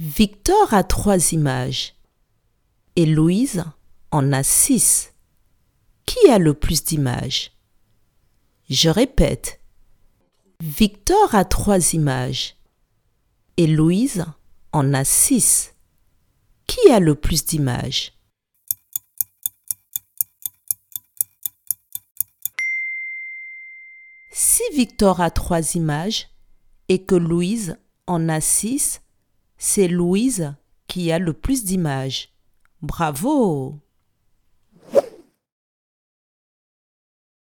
Victor a trois images et Louise en a six. Qui a le plus d'images? Je répète. Victor a trois images et Louise en a six. Qui a le plus d'images? Si Victor a trois images et que Louise en a six, c'est Louise qui a le plus d'images. Bravo